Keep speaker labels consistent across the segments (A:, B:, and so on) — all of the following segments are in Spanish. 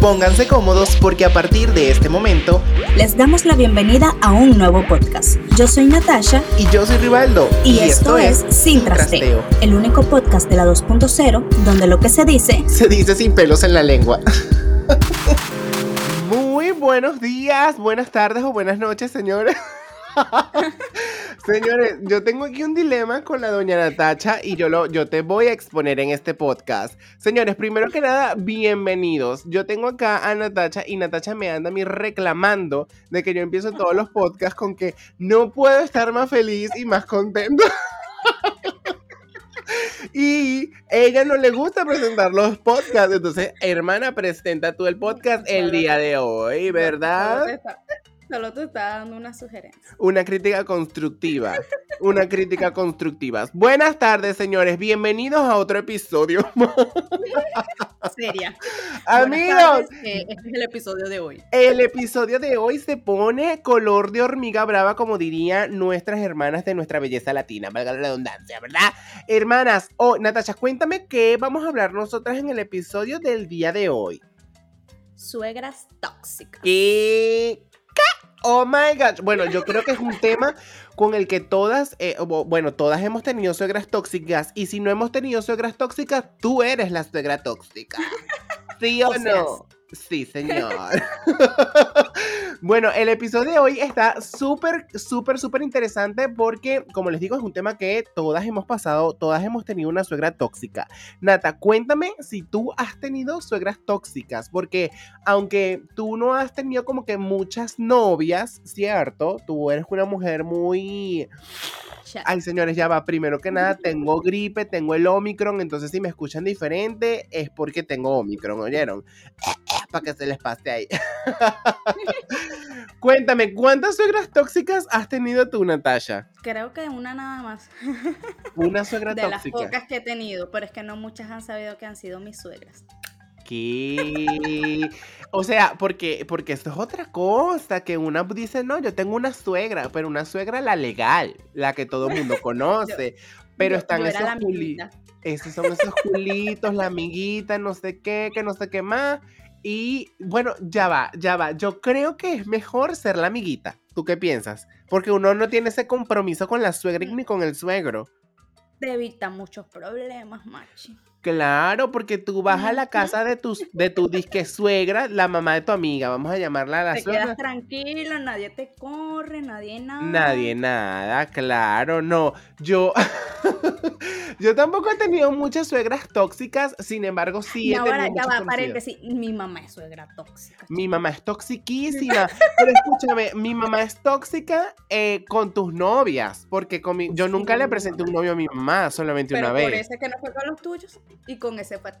A: Pónganse cómodos porque a partir de este momento
B: les damos la bienvenida a un nuevo podcast. Yo soy Natasha
A: y yo soy Rivaldo
B: y, esto, es Sin trasteo, el único podcast de la 2.0 donde lo que se dice
A: se dice sin pelos en la lengua. Muy buenos días, buenas tardes o buenas noches, señores. Señores, yo tengo aquí un dilema con la doña Natacha y yo, lo, yo te voy a exponer en este podcast. Señores, primero que nada, bienvenidos. Yo tengo acá a Natacha y Natacha me anda a mí reclamando de que yo empiezo todos los podcasts con que no puedo estar más feliz y más contento. Y ella no le gusta presentar los podcasts. Entonces, hermana, presenta tú el podcast el día de hoy, ¿verdad?
C: Solo te está dando una sugerencia.
A: Una crítica constructiva. Una crítica constructiva. Buenas tardes, señores. Bienvenidos a otro episodio.
C: Seria.
A: Amigos.
C: Eh, este es el episodio de hoy.
A: El episodio de hoy se pone color de hormiga brava, como dirían nuestras hermanas de nuestra belleza latina, valga la redundancia, ¿verdad? Hermanas, oh, Natasha, cuéntame qué vamos a hablar nosotras en el episodio del día de hoy.
C: Suegras tóxicas.
A: ¿Qué? Oh my God. Bueno, yo creo que es un tema con el que todas, eh, bueno, todas hemos tenido suegras tóxicas. Y si no hemos tenido suegras tóxicas, tú eres la suegra tóxica. ¿Sí o, no? Sí, señor. bueno, el episodio de hoy está súper, súper, súper interesante porque, como les digo, es un tema que todas hemos pasado, todas hemos tenido una suegra tóxica. Nata, cuéntame si tú has tenido suegras tóxicas, porque aunque tú no has tenido como que muchas novias, ¿cierto? Tú eres una mujer muy Ay, señores, ya va. Primero que nada, tengo gripe, tengo el Omicron, entonces si me escuchan diferente es porque tengo Omicron, ¿oyeron? Para que se les pase ahí. Cuéntame, ¿cuántas suegras tóxicas has tenido tú, Natasha?
C: Creo que una nada más.
A: Una suegra tóxica.
C: De las pocas que he tenido, pero es que no muchas han sabido que han sido mis suegras.
A: ¿Qué? O sea, porque, porque esto es otra cosa, que una dice, no, yo tengo una suegra, pero una suegra la legal, la que todo el mundo conoce. pero están esos culitos. Esos son esos culitos, la amiguita, no sé qué, que no sé qué más. Y bueno, ya va, ya va. Yo creo que es mejor ser la amiguita. ¿Tú qué piensas? Porque uno no tiene ese compromiso con la suegra ni con el suegro.
C: Te evita muchos problemas, machi.
A: Claro, porque tú vas a la casa de tu, de tu disque suegra, la mamá de tu amiga, vamos a llamarla a la
C: te
A: suegra.
C: Te quedas tranquila, nadie te corre, nadie nada.
A: Nadie nada, claro, no. Yo, yo tampoco he tenido muchas suegras tóxicas, sin embargo sí he
C: ahora,
A: tenido
C: ya va, paréntesis, mi mamá es suegra tóxica.
A: Mi mamá es toxiquísima, pero escúchame, mi mamá es tóxica eh, con tus novias, porque con mi, yo nunca le presenté un novio a mi mamá, solamente una vez.
C: Por eso que no fue con los tuyos y con ese fue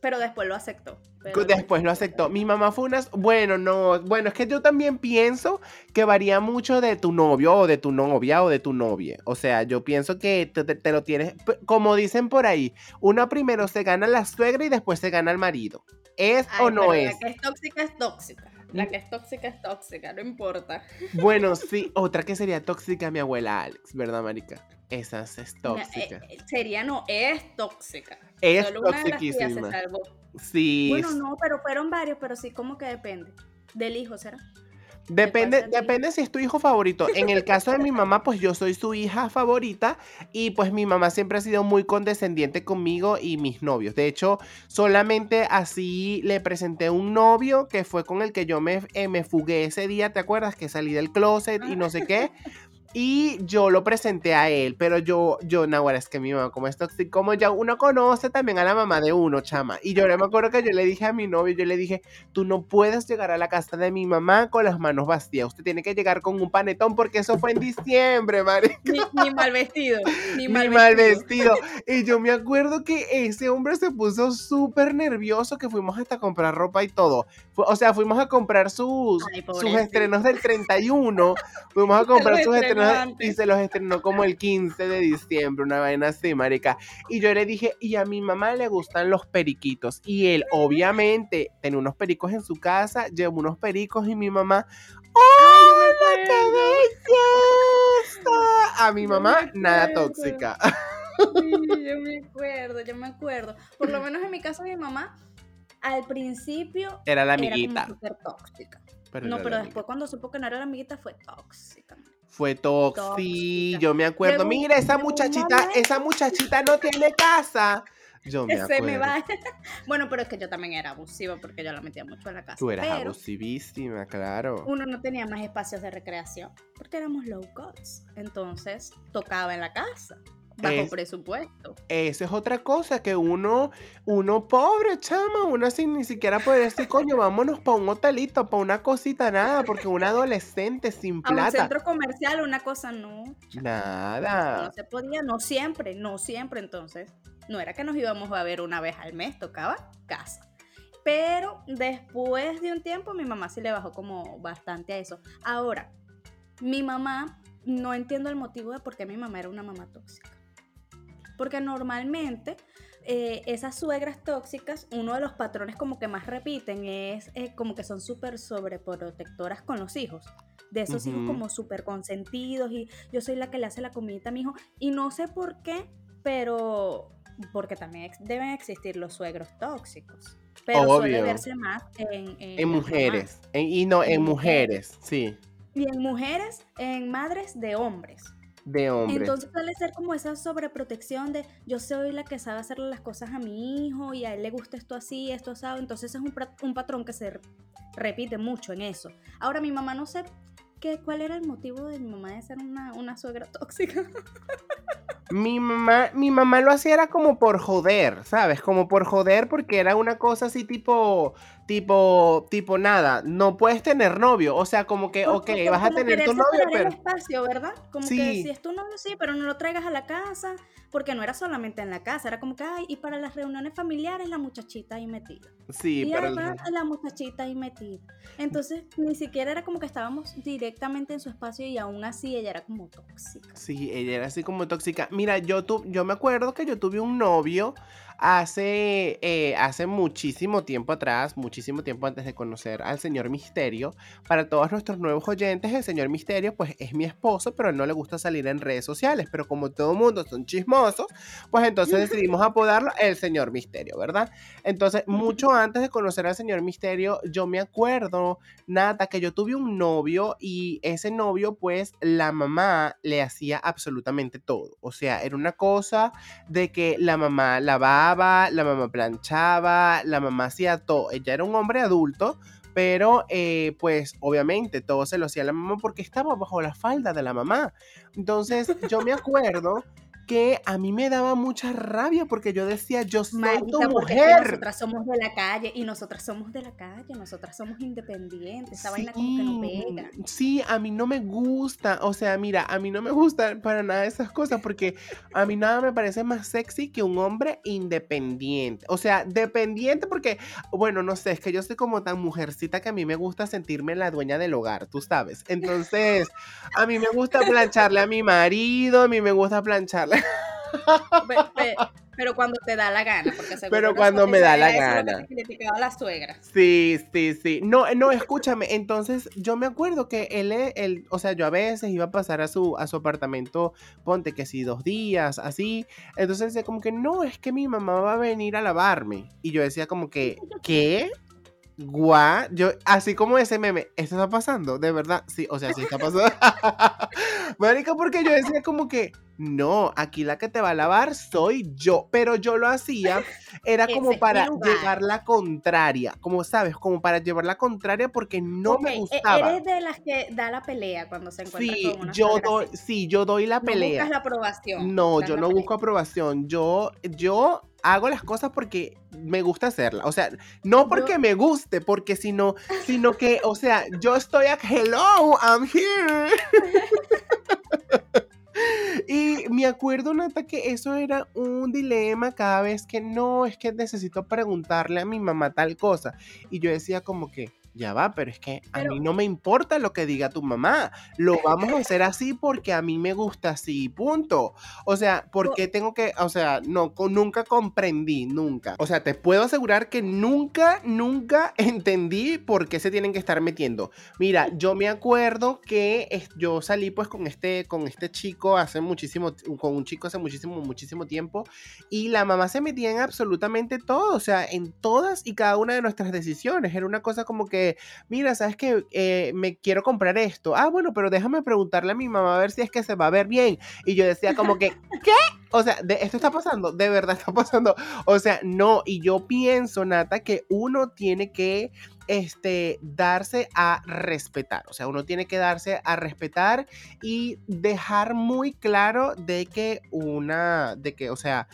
C: Pero después lo aceptó.
A: después lo aceptó. Mi mamá fue una... Bueno, no. Bueno, es que yo también pienso que varía mucho de tu novio o de tu novia o de tu novia. O sea, yo pienso que te, lo tienes... Como dicen por ahí, uno primero se gana la suegra y después se gana el marido. ¿Es o no es?
C: La que es tóxica es tóxica. La que es tóxica es tóxica, no importa.
A: Bueno, sí, otra que sería tóxica, mi abuela Alex, ¿verdad, Marica? Esa es eh, tóxica.
C: sería, no, es tóxica.
A: Es Solo una de las se
C: salvó.
A: Sí.
C: Bueno, no, pero fueron varios, pero sí, como que depende. Del hijo, ¿será?
A: Depende, depende si es tu hijo favorito. En el caso de mi mamá, pues yo soy su hija favorita y pues mi mamá siempre ha sido muy condescendiente conmigo y mis novios. De hecho, solamente así le presenté un novio que fue con el que yo me, eh, me fugué ese día, ¿te acuerdas? Que salí del closet y no sé qué. Y yo lo presenté a él, pero yo, yo, Nahuara, es que mi mamá, como es tóxica, como ya uno conoce también a la mamá de uno, chama. Y yo me acuerdo que yo le dije a mi novio, yo le dije, tú no puedes llegar a la casa de mi mamá con las manos vacías, usted tiene que llegar con un panetón porque eso fue en diciembre, madre.
C: Ni, mal vestido,
A: ni mal, vestido. Y yo me acuerdo que ese hombre se puso súper nervioso que fuimos hasta comprar ropa y todo. O sea, fuimos a comprar sus, sus estrenos del 31, fuimos a comprar sus estrenos y se los estrenó como el 15 de diciembre, una vaina así, marica. Y yo le dije, y a mi mamá le gustan los periquitos. Y él, obviamente, tenía unos pericos en su casa, llevó unos pericos y mi mamá, ¡Oh, qué belleza! A mi mamá, nada tóxica.
C: Sí, yo me acuerdo, yo me acuerdo. Por lo menos en mi caso, mi mamá al principio
A: Era la
C: era
A: amiguita.
C: como tóxica.
A: pero
C: no, pero después cuando supo que no era la amiguita fue tóxica.
A: Fue toxi,
C: Tóxica.
A: yo me acuerdo. Mira, esa muchachita, esa muchachita no tiene casa. Yo me acuerdo.
C: se me va. bueno, pero es que yo también era abusiva porque yo la metía mucho en la casa.
A: Tú eras
C: pero
A: abusivísima, claro.
C: uno no tenía más espacios de recreación porque éramos low cost. Entonces tocaba en la casa, bajo
A: Es-
C: presupuesto.
A: Esa es otra cosa, que uno, uno pobre, chama, uno sin ni siquiera poder decir, coño, vámonos para un hotelito, para una cosita, nada, porque un adolescente sin
C: A un
A: plata,
C: centro comercial una cosa no.
A: nada.
C: No se podía, no siempre, no siempre. Entonces, no era que nos íbamos a ver una vez al mes, tocaba casa. Pero después de un tiempo, mi mamá sí le bajó como bastante a eso. Ahora, mi mamá, no entiendo el motivo de por qué mi mamá era una mamá tóxica. Porque normalmente eh, esas suegras tóxicas, uno de los patrones como que más repiten es eh, como que son súper sobreprotectoras con los hijos. De esos hijos como súper consentidos y yo soy la que le hace la comidita a mi hijo. Y no sé por qué, pero porque también ex- deben existir los suegros tóxicos. Pero suele verse más en, en
A: mujeres, en- y no,
C: En
A: en
C: mujeres.
A: mujeres, sí,
C: Y en mujeres, en madres de hombres.
A: De hombres.
C: Entonces suele ser como esa sobreprotección de yo soy la que sabe hacerle las cosas a mi hijo y a él le gusta esto así, esto así. Entonces es un, un patrón que se re- repite mucho en eso. Ahora mi mamá no sé qué, cuál era el motivo de mi mamá de ser una, una suegra tóxica.
A: Mi mamá, mi mamá lo hacía era como por joder, ¿sabes? Como por joder porque era una cosa así tipo, tipo, tipo nada, no puedes tener novio, o sea, como que, ok,
C: Como-
A: vas a tener tu novio, pero...
C: el espacio, ¿verdad? Como que
A: Sí.
C: si es tu novio, sí, pero no lo traigas a la casa, porque no era solamente en la casa, era como que, ay, y para las reuniones familiares la muchachita ahí metida.
A: Sí,
C: y
A: pero...
C: además la muchachita ahí metida. Entonces, ni siquiera era como que estábamos directamente en su espacio y aún así ella era como tóxica.
A: Sí, ella era así como tóxica. Mira, yo, tu, yo me acuerdo que yo tuve un novio hace, eh, hace muchísimo tiempo atrás, muchísimo tiempo antes de conocer al señor Misterio. Para todos nuestros nuevos oyentes, el señor Misterio pues es mi esposo, pero no le gusta salir en redes sociales. Pero como todo mundo son chismosos, pues entonces decidimos apodarlo el señor Misterio, ¿verdad? Entonces, mucho antes de conocer al señor Misterio, yo me acuerdo, Nata, que yo tuve un novio y ese novio, pues, la mamá le hacía absolutamente todo. O sea, era una cosa de que la mamá lavaba, la mamá planchaba, la mamá hacía todo. Ella era un hombre adulto. Pero, eh, pues, obviamente, todo se lo hacía la mamá porque estaba bajo la falda de la mamá. Entonces, yo me acuerdo que a mí me daba mucha rabia porque yo decía, yo soy
C: Marica,
A: tu mujer.
C: nosotras somos de la calle y nosotras somos de la calle, nosotras somos independientes. Esa vaina como que no pega.
A: Sí, a mí no me gusta. O sea, mira, a mí no me gustan para nada esas cosas porque a mí nada me parece más sexy que un hombre independiente. O sea, dependiente porque, bueno, no sé, es que yo soy como tan mujercita que a mí me gusta sentirme la dueña del hogar, tú sabes. Entonces, a mí me gusta plancharle a mi marido, a mí me gusta plancharle.
C: Pe- pe- Pero cuando te da la gana, porque seguro
A: Pero cuando me da la gana.
C: la suegra.
A: Sí, sí, sí. No, no, escúchame. Entonces, yo me acuerdo que él, eh, él, o sea, yo a veces iba a pasar a su, a su apartamento, ponte que sí, dos días, así. Entonces decía como que, no, es que mi mamá va a venir a lavarme. Y yo decía como que, ¿qué? Guau, yo, así como ese meme, ¿esto está pasando? De verdad, sí, o sea, sí está pasando. Marica, porque yo decía como que, no, aquí la que te va a lavar soy yo, pero yo lo hacía, era como para llevar la contraria, como sabes, como para llevar la contraria porque no me
C: e-
A: gustaba.
C: Eres de las que da la pelea cuando se encuentra
A: Sí,
C: con una
A: yo doy, sí, yo doy la
C: No
A: pelea.
C: buscas la aprobación.
A: No, yo no
C: pelea.
A: busco aprobación. Yo, yo hago las cosas porque me gusta hacerlas. O sea, no porque
C: Yo-
A: me guste, porque sino, sino que, o sea, yo estoy aquí, hello, I'm here. Y me acuerdo, Nata, que eso era un dilema cada vez que no, es que necesito preguntarle a mi mamá tal cosa. Y yo decía como que, ya va, pero es que a mí no me importa lo que diga tu mamá. Lo vamos a hacer así porque a mí me gusta así, punto. O sea, ¿por qué tengo que, o sea, no, nunca comprendí, nunca. O sea, te puedo asegurar que nunca, nunca entendí por qué se tienen que estar metiendo. Mira, yo me acuerdo que yo salí pues con este, con este chico hace muchísimo, con un chico hace muchísimo, muchísimo tiempo y la mamá se metía en absolutamente todo, o sea, en todas y cada una de nuestras decisiones. Era una cosa como que mira, sabes que eh, me quiero comprar esto. Ah, bueno, pero déjame preguntarle a mi mamá a ver si es que se va a ver bien. Y yo decía como que, ¿qué? O sea, de, esto está pasando, de verdad está pasando. O sea, no, y yo pienso, Nata, que uno tiene que este, darse a respetar. O sea, uno tiene que darse a respetar y dejar muy claro de que una, de que, o sea,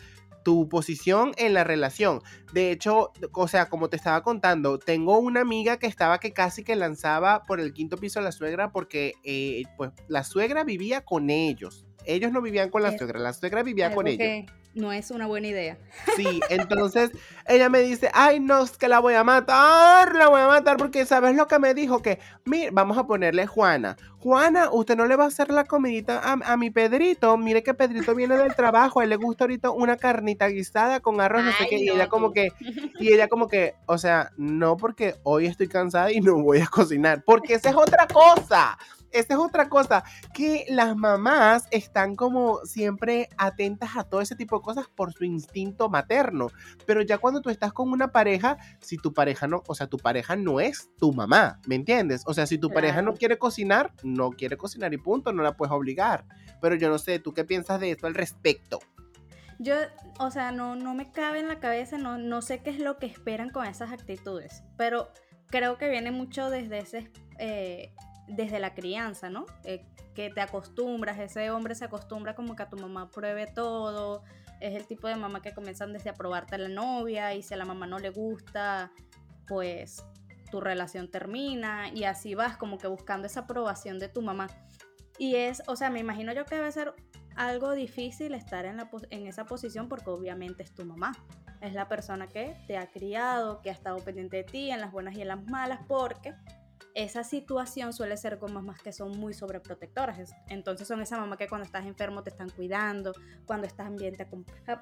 A: tu posición en la relación. De hecho, o sea, como te estaba contando, tengo una amiga que estaba que casi que lanzaba por el quinto piso a la suegra porque eh, pues la suegra vivía con ellos. Ellos no vivían con la suegra, la suegra vivía con ellos
C: no es una buena idea.
A: Sí, entonces ella me dice, ay, no, es que la voy a matar, la voy a matar porque sabes lo que me dijo, que, mire, vamos a ponerle Juana. Juana, usted no le va a hacer la comidita a, mi Pedrito, mire que Pedrito viene del trabajo, a él le gusta ahorita una carnita guisada con arroz, no sé qué, y ella como que, y ella como que, o sea, no porque hoy estoy cansada y no voy a cocinar, porque esa es otra cosa. Esta es otra cosa, que las mamás están como siempre atentas a todo ese tipo de cosas por su instinto materno. Pero ya cuando tú estás con una pareja, si tu pareja no, o sea, tu pareja no es tu mamá, ¿me entiendes? O sea, si tu pareja no quiere cocinar, no quiere cocinar y punto, no la puedes obligar. Pero yo no sé, ¿tú qué piensas de esto al respecto?
C: Yo, o sea, no, no me cabe en la cabeza, no, no sé qué es lo que esperan con esas actitudes, pero creo que viene mucho desde ese eh, desde la crianza, ¿no? Eh, que te acostumbras, ese hombre se acostumbra como que a tu mamá pruebe todo, es el tipo de mamá que comienzan desde a probarte a la novia y si a la mamá no le gusta, pues tu relación termina y así vas como que buscando esa aprobación de tu mamá. Y es, o sea, me imagino yo que debe ser algo difícil estar en, la, en esa posición porque obviamente es tu mamá. Es la persona que te ha criado, que ha estado pendiente de ti en las buenas y en las malas, porque esa situación suele ser con mamás que son muy sobreprotectoras. Entonces son esa mamá que cuando estás enfermo te están cuidando, cuando estás bien te,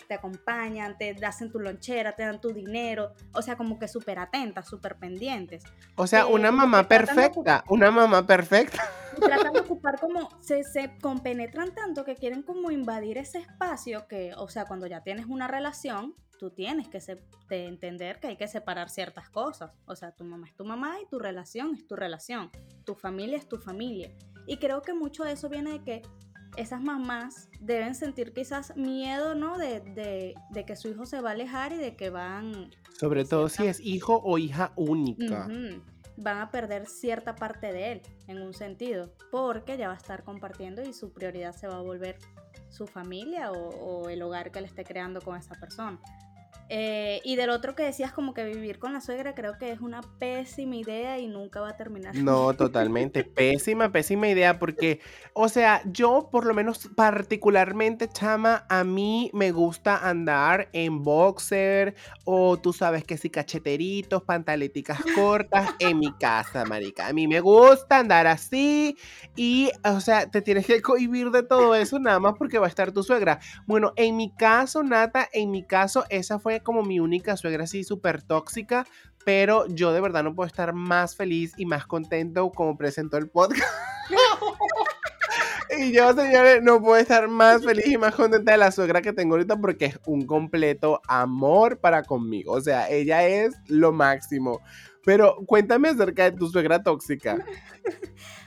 C: te acompañan, te hacen tu lonchera, te dan tu dinero. O sea, como que súper atentas, súper pendientes.
A: O sea, una mamá perfecta, una mamá perfecta.
C: Tratan de ocupar como, se, se compenetran tanto que quieren como invadir ese espacio que, o sea, cuando ya tienes una relación, tú tienes que entender que hay que separar ciertas cosas. O sea, tu mamá es tu mamá y tu relación es tu relación. Tu familia es tu familia. Y creo que mucho de eso viene de que esas mamás deben sentir quizás miedo, ¿no? De, que su hijo se va a alejar y de que van...
A: Sobre todo si es hijo o hija única.
C: Van a perder cierta parte de él, en un sentido, porque ya va a estar compartiendo y su prioridad se va a volver su familia o, o el hogar que le esté creando con esa persona. Eh, y del otro que decías como que vivir con la suegra creo que es una pésima idea y nunca va a terminar.
A: No, totalmente. pésima, pésima idea porque, o sea, yo por lo menos particularmente, chama, a mí me gusta andar en boxer o tú sabes que si cacheteritos, pantaleticas cortas en mi casa, marica. A mí me gusta andar así y, o sea, te tienes que cohibir de todo eso nada más porque va a estar tu suegra. Bueno, en mi caso, Nata, en mi caso, esa fue como mi única suegra así súper tóxica, pero yo de verdad no puedo estar más feliz y más contento como presentó el podcast. y yo, señores, no puedo estar más feliz y más contenta de la suegra que tengo ahorita porque es un completo amor para conmigo. O sea, ella es lo máximo. Pero cuéntame acerca de tu suegra tóxica.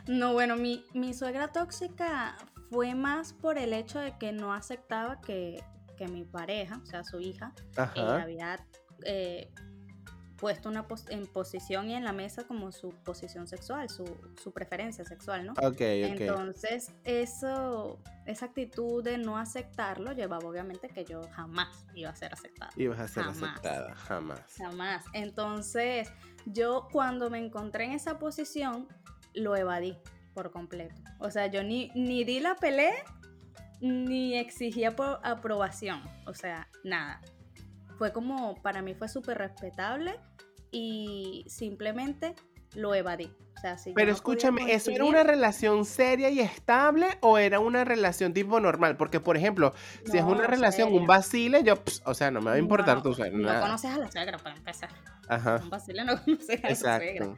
C: No, bueno, mi, mi suegra tóxica fue más por el hecho de que no aceptaba que que mi pareja, o sea, su hija, había eh, puesto una en posición y en la mesa como su posición sexual, su, su preferencia sexual, ¿no?
A: Ok,
C: Entonces, eso, esa actitud de no aceptarlo llevaba obviamente que yo jamás iba a ser aceptada.
A: Ibas a ser aceptada, jamás.
C: Jamás. Entonces, yo cuando me encontré en esa posición, lo evadí por completo. O sea, yo ni, ni di la pelea ni exigía por aprobación, o sea, nada. Fue como, para mí fue súper respetable y simplemente lo evadí. O sea, si yo
A: Pero
C: no
A: escúchame, ¿eso era una relación seria y estable o era una relación tipo normal? Porque, por ejemplo, si es una relación, un vacile, yo, ps, o sea, no me va a importar
C: No,
A: tu suegra,
C: No conoces a la suegra para empezar.
A: Ajá,
C: Un vacile no conoces a la suegra.
A: exacto.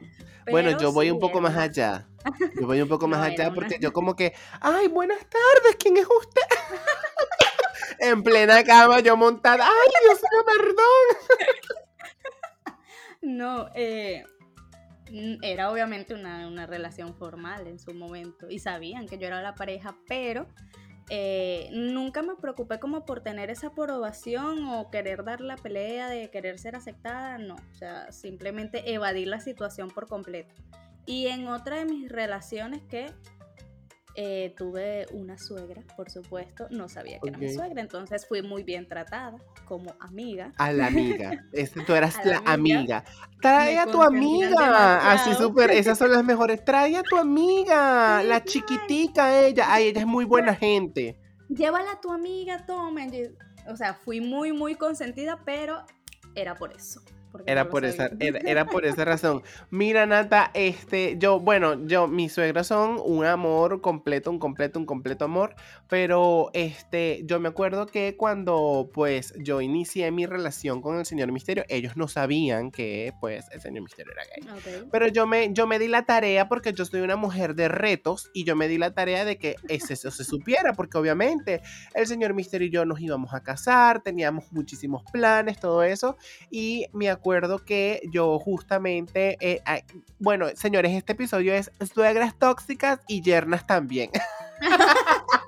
A: Bueno, yo voy
C: sí,
A: un poco
C: era
A: más allá. Yo voy un poco más allá
C: una-
A: porque yo como que, ay, buenas tardes, ¿quién es usted? en plena cama, yo montada, ay, Dios mío, perdón.
C: No, eh, era obviamente una, una relación formal en su momento y sabían que yo era la pareja, pero eh, nunca me preocupé como por tener esa aprobación o querer dar la pelea de querer ser aceptada, no, o sea, simplemente evadir la situación por completo. Y en otra de mis relaciones que eh, tuve una suegra, por supuesto, no sabía que era mi suegra, entonces fui muy bien tratada como amiga.
A: A la amiga. Este, tú eras
C: la
A: la amiga.
C: amiga.
A: Trae a tu amiga. Así súper. Esas son las mejores. Trae a tu amiga. La chiquitica ella. Ay, ella es muy buena gente.
C: llévala a tu amiga, toma. O sea, fui muy, muy consentida, pero era por eso.
A: Era
C: no
A: por esa, era, era por esa razón. Mira, Nata, este, yo, bueno, yo, mis suegros son un amor completo, un completo, un completo amor. Pero este, yo me acuerdo que cuando pues yo inicié mi relación con el señor Misterio, ellos no sabían que pues el señor Misterio era gay.
C: Ok.
A: Pero yo me, yo me di la tarea porque yo soy una mujer de retos y yo me di la tarea de que ese- eso se supiera, porque obviamente el señor Misterio y yo nos íbamos a casar, teníamos muchísimos planes, todo eso, y me acuerdo que yo justamente, eh, ay, bueno, señores, este episodio es suegras tóxicas y yernas también.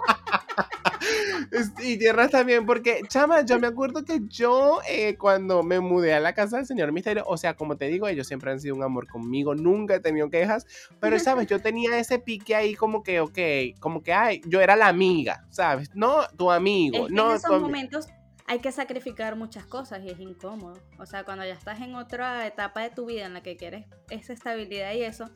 A: Y yernas también, porque, chama, yo me acuerdo que yo eh, cuando me mudé a la casa del señor Misterio, o sea, como te digo, ellos siempre han sido un amor conmigo, nunca he tenido quejas, pero, ¿sabes? Yo tenía ese pique ahí como que, ok, como que, ay, yo era la amiga, ¿sabes? No tu amigo,
C: Es que
A: no
C: en esos momentos hay que sacrificar muchas cosas y es incómodo. O sea, cuando ya estás en otra etapa de tu vida en la que quieres esa estabilidad y eso,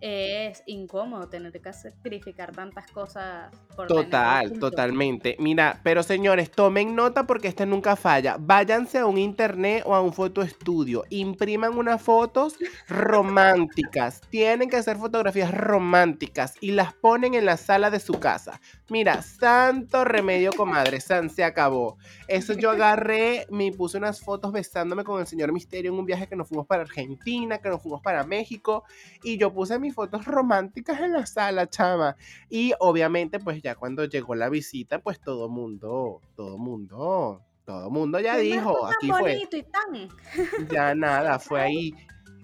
C: es incómodo tener que sacrificar tantas cosas por
A: Total, totalmente. Mira, pero señores, tomen nota porque este nunca falla. Váyanse a un internet o a un fotoestudio. Impriman unas fotos románticas. Tienen que hacer fotografías románticas y las ponen en la sala de su casa. Mira, santo remedio, comadre. San se acabó. Eso yo agarré, me puse unas fotos besándome con el señor Misterio en un viaje que nos fuimos para Argentina, que nos fuimos para México. Y yo puse mis fotos románticas en la sala, chama. Y obviamente, pues ya cuando llegó la visita, pues todo mundo, todo mundo, todo mundo ya dijo, aquí fue,
C: y tan.
A: ya nada, fue ahí.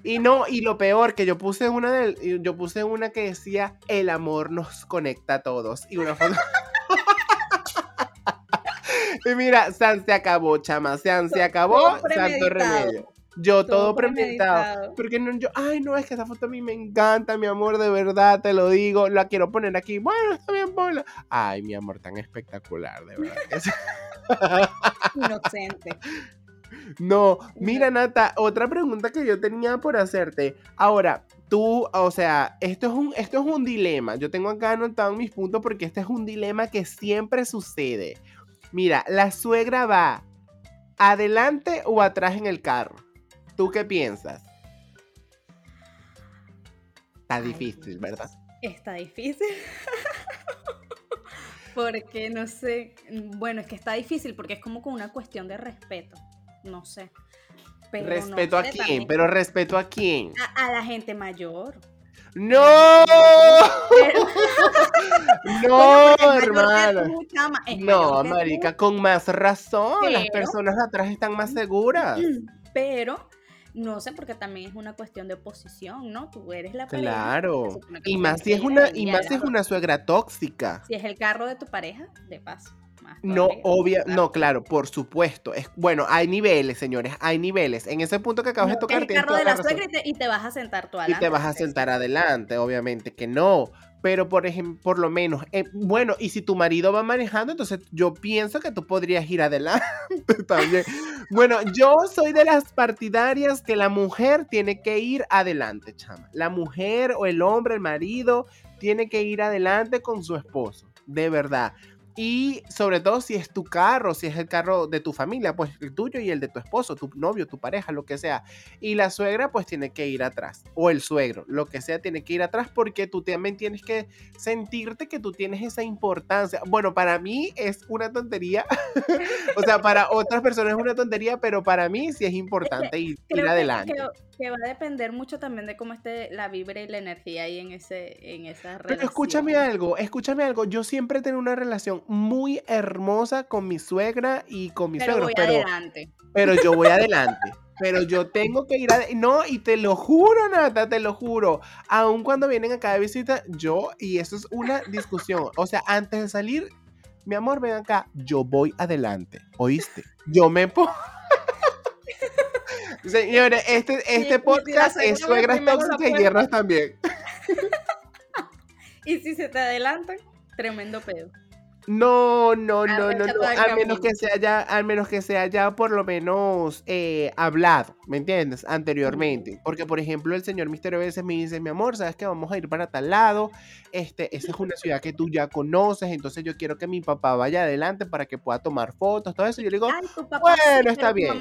A: Y no, y lo peor, que yo puse una del, yo puse una que decía, el amor nos conecta a todos. Y una foto. y mira, San se acabó, chama, San se acabó, santo remedio. Yo todo,
C: Todo
A: premeditado. Porque no, yo, ay, no, es que esa foto a mí me encanta, mi amor, de verdad, te lo digo. La quiero poner aquí. Bueno, está bien, ponla. Ay, mi amor, tan espectacular, de verdad.
C: Inocente.
A: No, mira, Nata, otra pregunta que yo tenía por hacerte. Ahora, tú, o sea, esto es un, esto es un dilema. Yo tengo acá anotado mis puntos porque este es un dilema que siempre sucede. Mira, la suegra va adelante o atrás en el carro. ¿Tú qué piensas? Está difícil, ¿verdad?
C: Está difícil. porque no sé. Bueno, es que está difícil porque es como con una cuestión de respeto. No sé. Pero no
A: respeto a quién,
C: también
A: pero respeto a quién.
C: a, a la gente mayor.
A: ¡No!
C: Pero-
A: ¡No,
C: que
A: hermana! No,
C: tú,
A: marica, con más razón. Las personas atrás están más seguras.
C: Pero no sé, porque también es una cuestión de posición, ¿no? Tú eres la pareja.
A: Claro. Y más si es una, y más si es una suegra tóxica.
C: Si es el carro de tu pareja, de paso. más
A: No, obvia,
C: Claro.
A: no, claro, por supuesto. Es, bueno, hay niveles, señores, hay niveles. En ese punto que acabas
C: No,
A: de tocar,
C: el
A: tienes
C: carro de la suegra y te, y te vas a sentar tú
A: y
C: adelante.
A: te vas a sentar adelante, obviamente que no. Pero por ejemplo, por lo menos, eh, bueno, y si tu marido va manejando, entonces yo pienso que tú podrías ir adelante también. Bueno, yo soy de las partidarias que la mujer tiene que ir adelante, chama. La mujer o el hombre, el marido, tiene que ir adelante con su esposo, de verdad. Y sobre todo si es tu carro, si es el carro de tu familia, pues el tuyo y el de tu esposo, tu novio, tu pareja, lo que sea. Y la suegra pues tiene que ir atrás. O el suegro, lo que sea, tiene que ir atrás porque tú también tienes que sentirte que tú tienes esa importancia. Bueno, para mí es una tontería. o sea, para otras personas es una tontería, pero para mí sí es importante ir, adelante.
C: Que, va a depender mucho también de cómo esté la vibra y la energía ahí en, ese, en esa relación.
A: Pero escúchame algo, escúchame algo. Yo siempre tengo una relación muy hermosa con mi suegra y con mi
C: pero
A: suegro.
C: pero, adelante.
A: pero yo voy adelante. Pero yo tengo que ir a... No, y te lo juro, Nata, te lo juro. Aun cuando vienen acá de visita, yo, y eso es una discusión. O sea, antes de salir, mi amor, ven acá, yo voy adelante. ¿Oíste? Yo me pongo... Señores, este, este podcast es suegras tóxicas y guerras también.
C: y si se te adelantan, tremendo pedo.
A: No, no, no, no, no. Al menos que se haya, al menos que se haya por lo menos eh, hablado, ¿me entiendes? Anteriormente. Porque, por ejemplo, el señor Misterio a veces me dice, mi amor, ¿sabes que vamos a ir para tal lado? Este, esa es una ciudad que tú ya conoces, entonces yo quiero que mi papá vaya adelante para que pueda tomar fotos, todo eso. Yo le digo, bueno, está bien.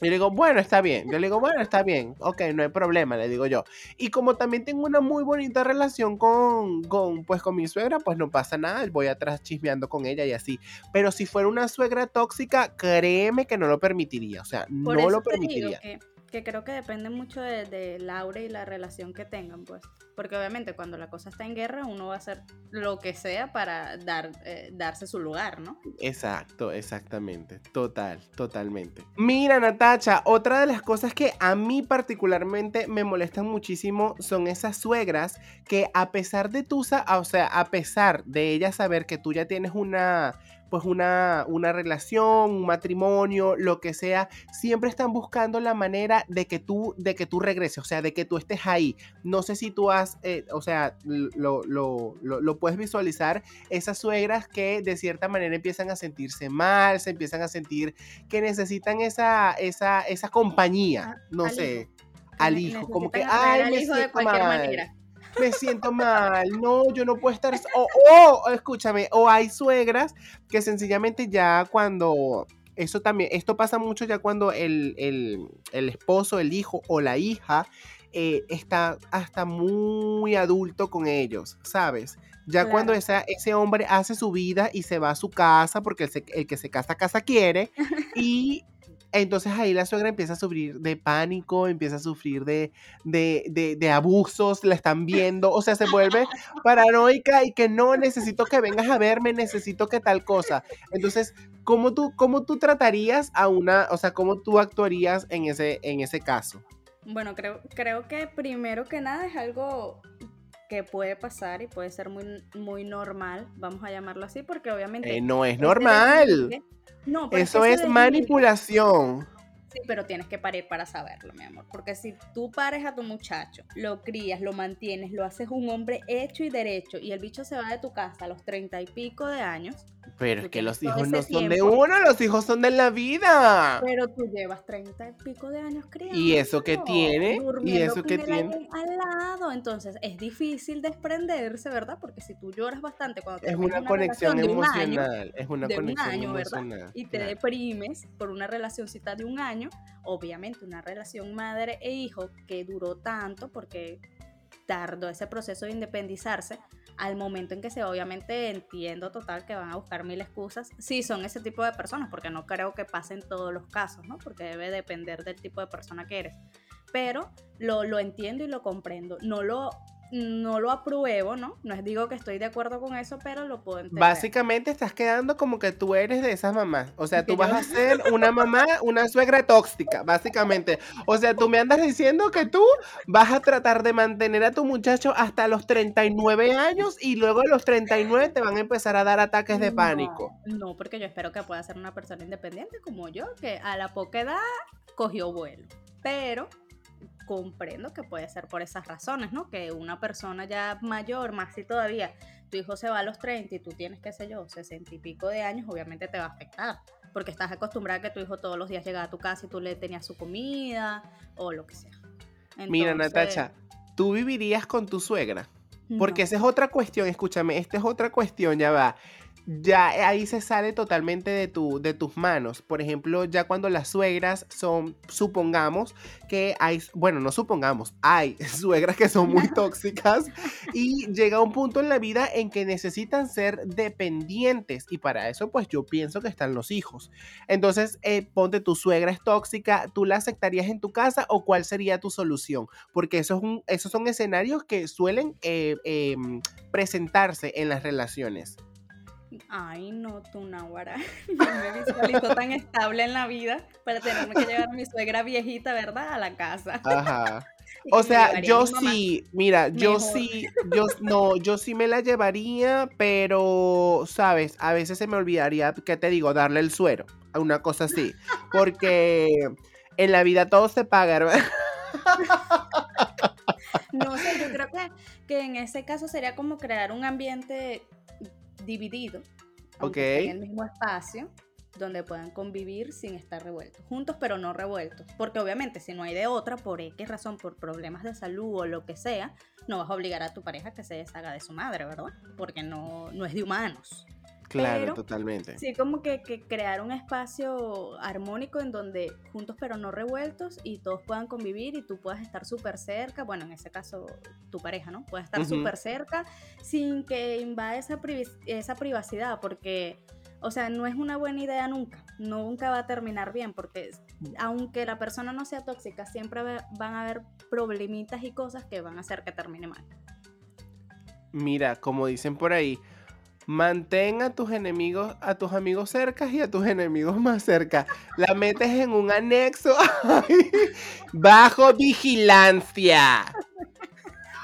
A: Y le digo, bueno, está bien. Yo le digo, bueno, está bien. Ok, no hay problema, le digo yo. Y como también tengo una muy bonita relación con, con, pues, con mi suegra, pues no pasa nada. Voy atrás chismeando con ella y así. Pero si fuera una suegra tóxica, créeme que no lo permitiría. O sea, no lo permitiría
C: que creo que depende mucho de, Laura y la relación que tengan, pues. Porque obviamente cuando la cosa está en guerra, uno va a hacer lo que sea para dar, eh, darse su lugar, ¿no?
A: Exacto, exactamente. Total, totalmente. Mira, Natacha, otra de las cosas que a mí particularmente me molestan muchísimo son esas suegras que a pesar de tu, o sea, a pesar de ellas saber que tú ya tienes una pues una, una relación, un matrimonio, lo que sea, siempre están buscando la manera de que tú, de que tú regreses, o sea, de que tú estés ahí. No sé si tú has, eh, o sea, lo, lo, lo, puedes visualizar, esas suegras que de cierta manera empiezan a sentirse mal, se empiezan a sentir que necesitan esa, esa, esa compañía, no sé, al hijo, como que, ay, me hijo de cualquier manera me siento mal, no, yo no puedo estar... O, oh, escúchame, o hay suegras que sencillamente ya cuando... Eso también, esto pasa mucho ya cuando el, esposo, el hijo o la hija eh, está hasta muy adulto con ellos, ¿sabes? Ya cuando ese hombre hace su vida y se va a su casa, porque el, el que se casa, casa quiere, y entonces ahí la suegra empieza a sufrir de pánico, empieza a sufrir de, de, abusos, la están viendo, o sea, se vuelve paranoica y que no necesito que vengas a verme, necesito que tal cosa. Entonces, ¿cómo tú, cómo tú tratarías a una, o sea, cómo tú actuarías en ese, en ese caso?
C: Bueno, creo, creo que primero que nada es algo que puede pasar y puede ser muy, muy normal, vamos a llamarlo así, porque obviamente...
A: Eh, no es normal. No, Eso es manipulación.
C: Sí, pero tienes que parir para saberlo, mi amor. Porque si tú pares a tu muchacho, lo crías, lo mantienes, lo haces un hombre hecho y derecho, y el bicho se va de tu casa a los treinta y pico de años,
A: pero es que los hijos no son de uno, los hijos son de la vida.
C: Pero tú llevas treinta y pico de años criando.
A: ¿Y eso qué tiene? ¿Y eso qué tiene?
C: Al lado, entonces es difícil desprenderse, ¿verdad? Porque si tú lloras bastante cuando
A: es una, conexión emocional, es una
C: de
A: conexión
C: un año, ¿verdad? Y te deprimes por una relacioncita de un año, obviamente una relación madre e hijo que duró tanto porque tardó ese proceso de independizarse al momento en que se obviamente entiendo total que van a buscar mil excusas si son ese tipo de personas, porque no creo que pasen todos los casos, ¿no? Porque debe depender del tipo de persona que eres. Pero lo, lo entiendo y lo comprendo. No lo no lo apruebo, ¿no? No es digo que estoy de acuerdo con eso, pero lo puedo entender.
A: Básicamente estás quedando como que tú eres de esas mamás. O sea, tú vas a ser una mamá, una suegra tóxica, básicamente. O sea, tú me andas diciendo que tú vas a tratar de mantener a tu muchacho hasta los 39 años y luego a los 39 te van a empezar a dar ataques de pánico.
C: No, porque yo espero que pueda ser una persona independiente como yo, que a la poca edad cogió vuelo. Pero comprendo que puede ser por esas razones, ¿no? Que una persona ya mayor, más si todavía, tu hijo se va a los 30 y tú tienes, qué sé yo, 60 y pico de años, obviamente te va a afectar, porque estás acostumbrada a que tu hijo todos los días llegaba a tu casa y tú le tenías su comida o lo que sea.
A: Mira, Natacha, ¿tú vivirías con tu suegra? Porque esa es otra cuestión, escúchame, esta es otra cuestión, ya va. Ya ahí se sale totalmente de, tu, de tus manos. Por ejemplo, ya cuando las suegras son, supongamos que hay, bueno, no supongamos, hay suegras que son muy tóxicas y llega un punto en la vida en que necesitan ser dependientes y para eso pues yo pienso que están los hijos. Entonces, eh, ponte tu suegra es tóxica, ¿tú la aceptarías en tu casa o cuál sería tu solución? Porque eso es un, esos son escenarios que suelen eh, em, presentarse en las relaciones.
C: Ay, no, tú, Nahuara. No me visualizo tan estable en la vida para tenerme que llevar a mi suegra viejita, ¿verdad? A la casa.
A: Ajá. O sea, yo sí, mira, yo sí, yo no, yo sí me la llevaría, pero, sabes, a veces se me olvidaría, ¿qué te digo? Darle el suero, una cosa así, porque en la vida todo se paga, ¿verdad?
C: No sé, yo creo que, que en ese caso sería como crear un ambiente dividido, en el mismo espacio, donde puedan convivir sin estar revueltos, juntos pero no revueltos, porque obviamente si no hay de otra, por X razón, por problemas de salud o lo que sea, no vas a obligar a tu pareja que se deshaga de su madre, ¿verdad? Porque no, no es de humanos.
A: Claro, totalmente.
C: Sí, como que, crear un espacio armónico en donde juntos pero no revueltos y todos puedan convivir y tú puedas estar súper cerca, bueno, en ese caso tu pareja, ¿no? Puedes estar súper cerca sin que invada esa, esa privacidad, porque, o sea, no es una buena idea nunca, nunca va a terminar bien, porque aunque la persona no sea tóxica, siempre van a haber problemitas y cosas que van a hacer que termine mal.
A: Mira, como dicen por ahí, Mantén a tus enemigos, a tus amigos cerca y a tus enemigos más cerca. La metes en un anexo bajo vigilancia.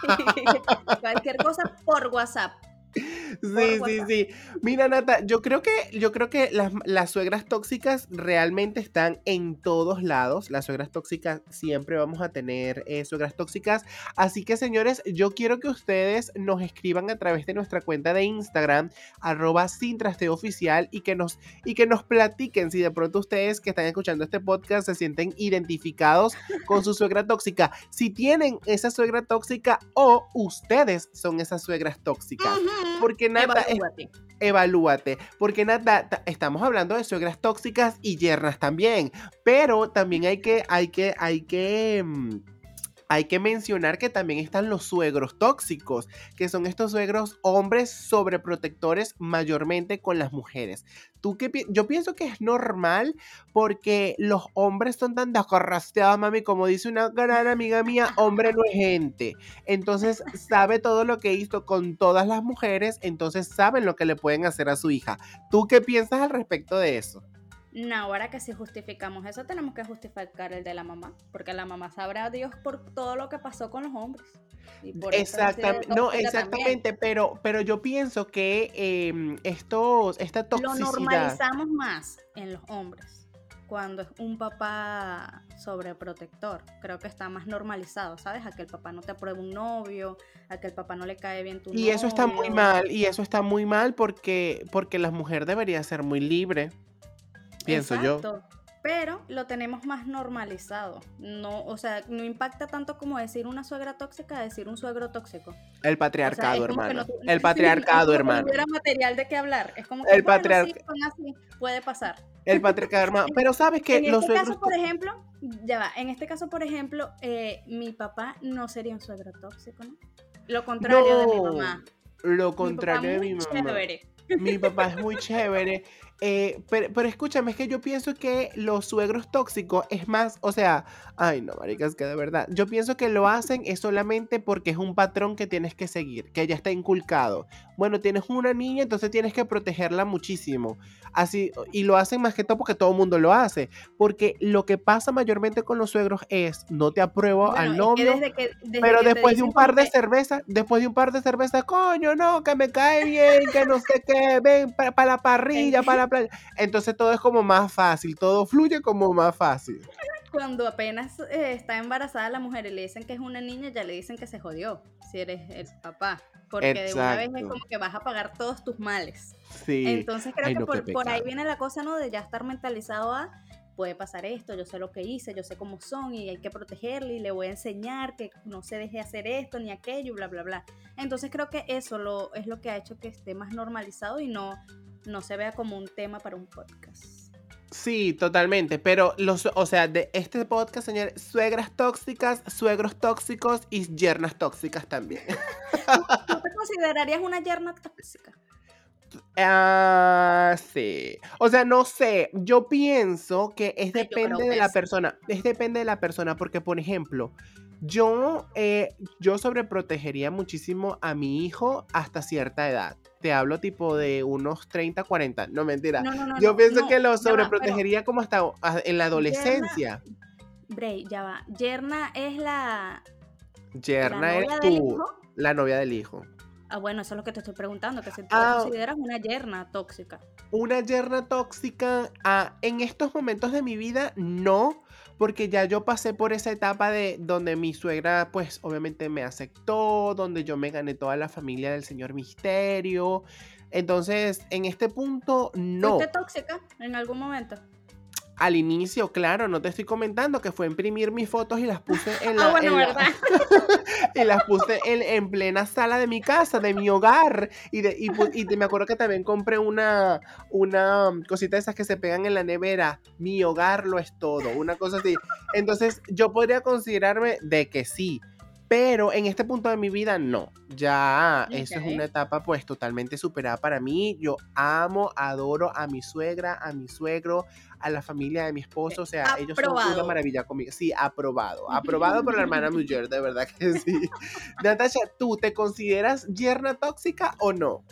C: Cualquier cosa por WhatsApp.
A: Sí, sí, sí. Mira, Nata, yo creo que, yo creo que las, suegras tóxicas realmente están en todos lados. Las suegras tóxicas siempre vamos a tener eh, suegras tóxicas. Así que, señores, yo quiero que ustedes nos escriban a través de nuestra cuenta de Instagram, arroba sin trasteo oficial, y que nos, y que nos platiquen si de pronto ustedes que están escuchando este podcast se sienten identificados con su suegra tóxica. Si tienen esa suegra tóxica o ustedes son esas suegras tóxicas. Porque nada. Evalúate. Porque nada, estamos hablando de suegras tóxicas y yernas también. Pero también hay que, hay que, hay que. Mm, hay que mencionar que también están los suegros tóxicos, que son estos suegros hombres sobreprotectores mayormente con las mujeres. ¿Tú qué Yo pienso que es normal porque los hombres son tan descorrasteados, mami, como dice una gran amiga mía, hombre no es gente. Entonces sabe todo lo que hizo con todas las mujeres, entonces saben lo que le pueden hacer a su hija. ¿Tú qué piensas al respecto de eso?
C: No, ahora que si justificamos eso, tenemos que justificar el de la mamá, porque la mamá sabrá a Dios por todo lo que pasó con los hombres.
A: exactamente, no, exactamente, pero, pero yo pienso que eh, esto, esta toxicidad...
C: Lo normalizamos más en los hombres cuando es un papá sobreprotector. Creo que está más normalizado, ¿sabes? A que el papá no te apruebe un novio, a que el papá no le cae bien tu
A: Y eso está muy mal, y eso está muy mal porque, porque la mujer debería ser muy libre pienso yo.
C: Pero lo tenemos más normalizado. No, o sea, no impacta tanto como decir una suegra tóxica decir un suegro tóxico.
A: El patriarcado, hermano. el patriarcado, hermano.
C: No material de qué hablar. Es como que el patriarcado. puede pasar.
A: El patriarcado, hermano. Pero sabes que
C: en este caso, por ejemplo, ya va. En este caso, por ejemplo, eh, mi papá no sería un suegro tóxico, ¿no? Lo contrario de mi mamá.
A: Lo contrario de mi mamá. Mi papá es muy chévere. Eh, pero, escúchame, es que yo pienso que los suegros tóxicos es más, o sea, ay no, maricas, que de verdad, yo pienso que lo hacen es solamente porque es un patrón que tienes que seguir, que ya está inculcado. Bueno, tienes una niña, entonces tienes que protegerla muchísimo. Así, y lo hacen más que todo porque todo el mundo lo hace. Porque lo que pasa mayormente con los suegros es, no te apruebo al novio, pero después de un par de cervezas, después de un par de cervezas, coño, no, que me cae bien, que no sé qué, ven para la parrilla, para la entonces todo es como más fácil, todo fluye como más fácil.
C: Cuando apenas eh, está embarazada la mujer y le dicen que es una niña, ya le dicen que se jodió, si eres el papá. Porque de una vez es como que vas a pagar todos tus males. Sí. Entonces creo que por, por ahí viene la cosa, ¿no? De ya estar mentalizado a puede pasar esto, yo sé lo que hice, yo sé cómo son y hay que protegerle y le voy a enseñar que no se deje hacer esto ni aquello, bla, bla, bla. Entonces creo que eso lo, es lo que ha hecho que esté más normalizado y no, no se vea como un tema para un podcast.
A: Sí, totalmente. Pero los, o sea, de este podcast, señor, suegras tóxicas, suegros tóxicos y yernas tóxicas también.
C: ¿Tú te considerarías una yerna tóxica?
A: Ah, sí. O sea, no sé. Yo pienso que es depende de la persona. Es depende de la persona. Porque, por ejemplo, yo, eh, yo sobreprotegería muchísimo a mi hijo hasta cierta edad. Te hablo tipo de unos 30, 40. No, mentira. yo pienso que lo sobreprotegería como hasta en la adolescencia.
C: Bray, ya va. Yerna es la.
A: Yerna es tú, la novia del hijo.
C: Ah, bueno, eso es lo que te estoy preguntando, que si tú ah, consideras una yerna tóxica.
A: Una yerna tóxica, ah, en estos momentos de mi vida, no, porque ya yo pasé por esa etapa de donde mi suegra, pues obviamente me aceptó, donde yo me gané toda la familia del señor Misterio. Entonces, en este punto, no.
C: ¿Fuiste tóxica en algún momento?
A: Al inicio, claro, no te estoy comentando que fue imprimir mis fotos y las puse en
C: ah,
A: la.
C: bueno, ¿verdad?
A: y las puse en, plena sala de mi casa, de mi hogar. Y, de, y, me acuerdo que también compré una, una cosita de esas que se pegan en la nevera. Mi hogar lo es todo, una cosa así. Entonces, yo podría considerarme de que sí. Pero en este punto de mi vida no. Ya eso es una etapa pues totalmente superada para mí. Yo amo, adoro a mi suegra, a mi suegro, a la familia de mi esposo. O sea, ellos son una maravilla conmigo. Sí, aprobado. Aprobado por la hermana mujer, de verdad que sí. Natasha, ¿tú te consideras yerna tóxica o no?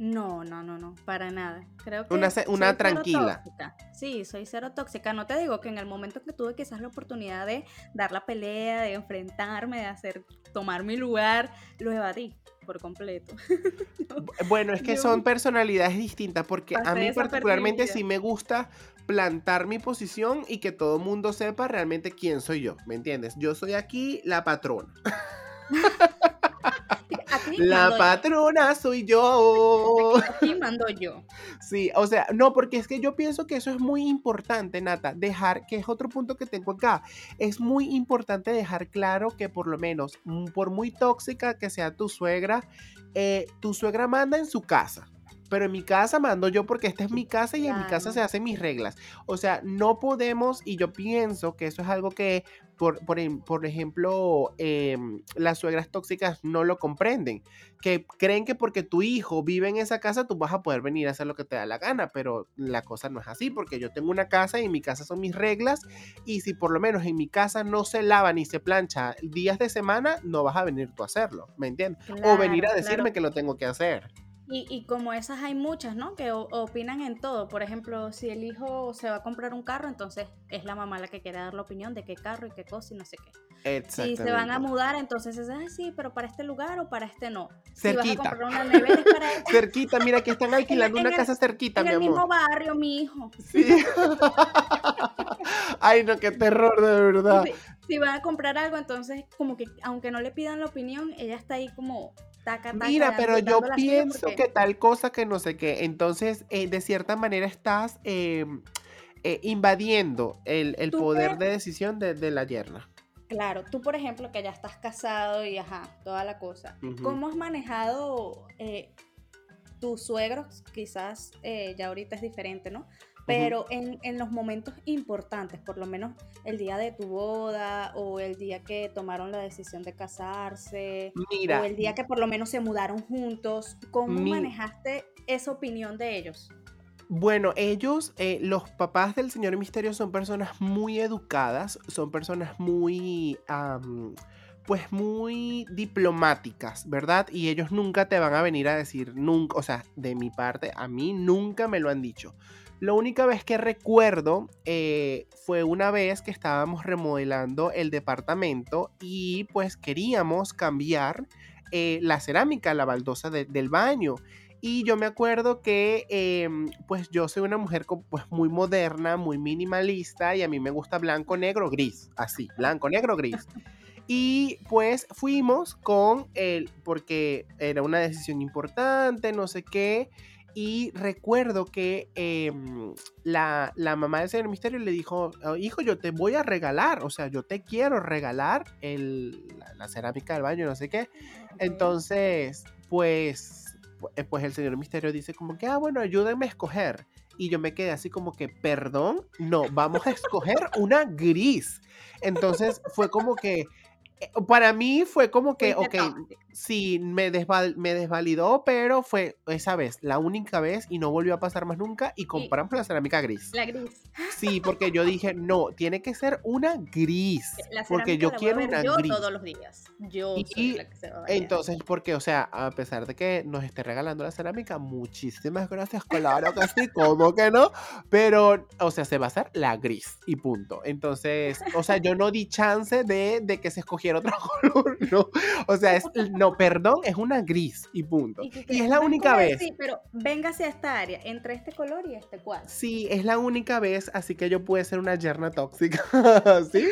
C: No, no, no, no, para nada. Creo que
A: una, una tranquila.
C: Sí, soy cero tóxica. No te digo que en el momento que tuve quizás la oportunidad de dar la pelea, de enfrentarme, de hacer, tomar mi lugar, lo evadí por completo.
A: bueno, es que son personalidades distintas porque a mí particularmente sí me gusta plantar mi posición y que todo el mundo sepa realmente quién soy yo, ¿me entiendes? Yo soy aquí la patrona. La patrona soy yo.
C: Aquí mando yo.
A: Sí, o sea, no, porque es que yo pienso que eso es muy importante, Nata, dejar, que es otro punto que tengo acá, es muy importante dejar claro que por lo menos, mm, por muy tóxica que sea tu suegra, eh, tu suegra manda en su casa pero en mi casa mando yo porque esta es mi casa y en mi casa se hacen mis reglas. O sea, no podemos, y yo pienso que eso es algo que, por, por, em, ejemplo, em, las suegras tóxicas no lo comprenden, que creen que porque tu hijo vive en esa casa tú vas a poder venir a hacer lo que te da la gana, pero la cosa no es así, porque yo tengo una casa y en mi casa son mis reglas, y si por lo menos en mi casa no se lava ni se plancha días de semana, no vas a venir tú a hacerlo, ¿me entiendes? o venir a decirme que lo tengo que hacer.
C: Y, como esas hay muchas, ¿no? Que opinan en todo. Por ejemplo, si el hijo se va a comprar un carro, entonces es la mamá la que quiere dar la opinión de qué carro y qué cosa y no sé qué. Si se van a mudar, entonces es así, pero para este lugar o para este no.
A: Cerquita.
C: Si vas a comprar una nevera para
A: Cerquita, mira que están alquilando una casa cerquita,
C: mi
A: amor.
C: En el mismo barrio, mi hijo.
A: Sí. Ay, no, qué terror, de verdad.
C: Si, van a comprar algo, entonces como que aunque no le pidan la opinión, ella está ahí como
A: Mira, pero yo pienso que tal cosa que no sé qué. Entonces, eh, de cierta manera estás em, eh, invadiendo el, poder de decisión de, la yerna.
C: Claro, tú por ejemplo que ya estás casado y ajá, toda la cosa. ¿Cómo has manejado eh, tus suegros? Quizás ya ahorita es diferente, ¿no? Pero en, los momentos importantes, por lo menos el día de tu boda o el día que tomaron la decisión de casarse o el día que por lo menos se mudaron juntos, ¿cómo manejaste esa opinión de ellos?
A: Bueno, ellos, eh, los papás del Señor Misterio son personas muy educadas, son personas muy... pues muy diplomáticas, ¿verdad? Y ellos nunca te van a venir a decir, nunca, o sea, de mi parte, a mí nunca me lo han dicho. La única vez que recuerdo eh, fue una vez que estábamos remodelando el departamento y pues queríamos cambiar eh, la cerámica, la baldosa del baño. Y yo me acuerdo que em, pues yo soy una mujer pues muy moderna, muy minimalista y a mí me gusta blanco, negro, gris. Así, blanco, negro, gris. Y pues fuimos con él porque era una decisión importante, no sé qué. Y recuerdo que em, la, mamá del señor Misterio le dijo, oh, hijo, yo te voy a regalar, o sea, yo te quiero regalar el, la, cerámica del baño, no sé qué. Entonces, pues eh, pues el señor misterio dice como que, ah, bueno, ayúdenme a escoger. Y yo me quedé así como que, perdón, no, vamos a escoger una gris. Entonces fue como que para mí fue como que, ok, sí, me, me desvalidó, pero fue esa vez, la única vez y no volvió a pasar más nunca y compramos la cerámica gris.
C: La gris.
A: Sí, porque yo dije, no, tiene que ser una gris. porque yo quiero una
C: yo
A: gris.
C: todos los días. Yo
A: y, la que se va a Entonces, porque, o sea, a pesar de que nos esté regalando la cerámica, muchísimas gracias, claro que sí, ¿cómo que no? Pero, o sea, se va a hacer la gris y punto. Entonces, o sea, yo no di chance de, de que se escogiera otro color, no. O sea, es, no, perdón, es una gris y punto. Y, es la única vez.
C: Sí, pero véngase a esta área, entre este color y este cuadro.
A: Sí, es la única vez, así que yo pude ser una yerna tóxica, ¿sí?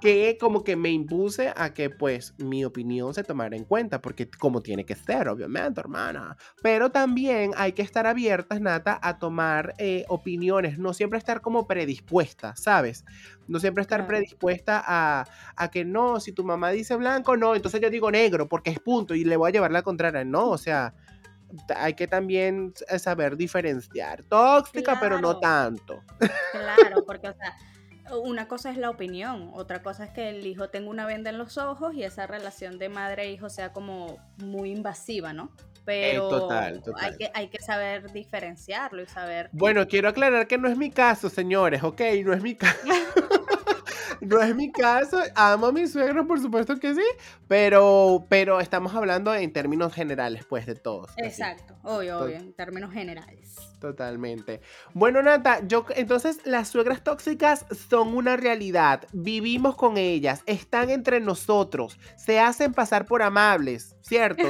A: que como que me impuse a que pues mi opinión se tomara en cuenta, porque como tiene que ser, obviamente, hermana. Pero también hay que estar abiertas, Nata, a tomar eh, opiniones, no siempre estar como predispuesta, ¿sabes? No siempre estar predispuesta a, a que no, si tu mamá dice blanco, no, entonces yo digo negro, porque es punto y le voy a llevar la contraria. No, o sea, hay que también saber diferenciar. Tóxica, pero no tanto.
C: Claro, porque, o sea, una cosa es la opinión, otra cosa es que el hijo tenga una venda en los ojos y esa relación de madre-hijo sea como muy invasiva, ¿no? Pero total, total. Hay, que, hay que saber diferenciarlo y saber...
A: Bueno, quiero aclarar que no es mi caso, señores, ¿ok? No es mi caso. no es mi caso. Amo a mi suegro, por supuesto que sí, pero, pero estamos hablando en términos generales, pues, de todos.
C: Exacto, obvio, obvio, en términos generales.
A: Totalmente. Bueno, Nata, yo entonces las suegras tóxicas son una realidad. Vivimos con ellas, están entre nosotros, se hacen pasar por amables, ¿cierto?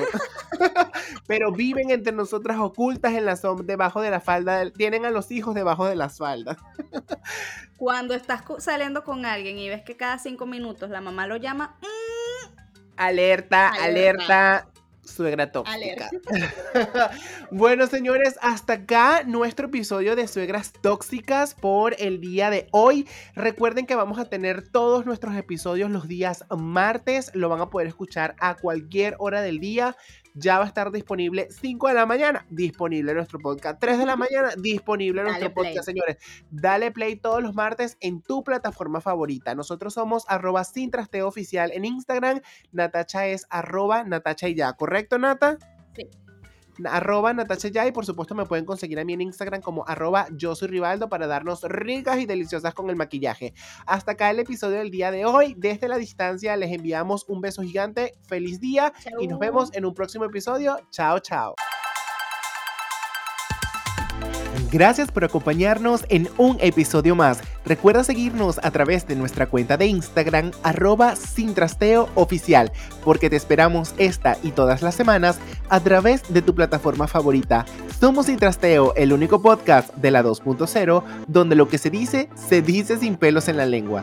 A: Pero viven entre nosotras ocultas en la sombra, debajo de la falda, tienen a los hijos debajo de las faldas.
C: Cuando estás saliendo con alguien y ves que cada cinco minutos la mamá lo llama, mm,
A: alerta, alerta, suegra tóxica. bueno, señores, hasta acá nuestro episodio de suegras tóxicas por el día de hoy. Recuerden que vamos a tener todos nuestros episodios los días martes. Lo van a poder escuchar a cualquier hora del día ya va a estar disponible 5 de la mañana, disponible nuestro podcast. 3 de la mañana, disponible nuestro podcast, señores. Dale play todos los martes en tu plataforma favorita. Nosotros somos arroba sin trasteo oficial en Instagram. Natacha es arroba Natacha y ya, ¿correcto, Nata?
C: Sí
A: arroba Natacha y por supuesto me pueden conseguir a mí en Instagram como arroba yo soy Rivaldo para darnos ricas y deliciosas con el maquillaje. Hasta acá el episodio del día de hoy. Desde la distancia les enviamos un beso gigante, feliz día y nos vemos en un próximo episodio. Chao, chao. Gracias por acompañarnos en un episodio más. Recuerda seguirnos a través de nuestra cuenta de Instagram arroba sin trasteo oficial, porque te esperamos esta y todas las semanas a través de tu plataforma favorita. Somos Sin Trasteo, el único podcast de la 2.0 donde lo que se dice se dice sin pelos en la lengua.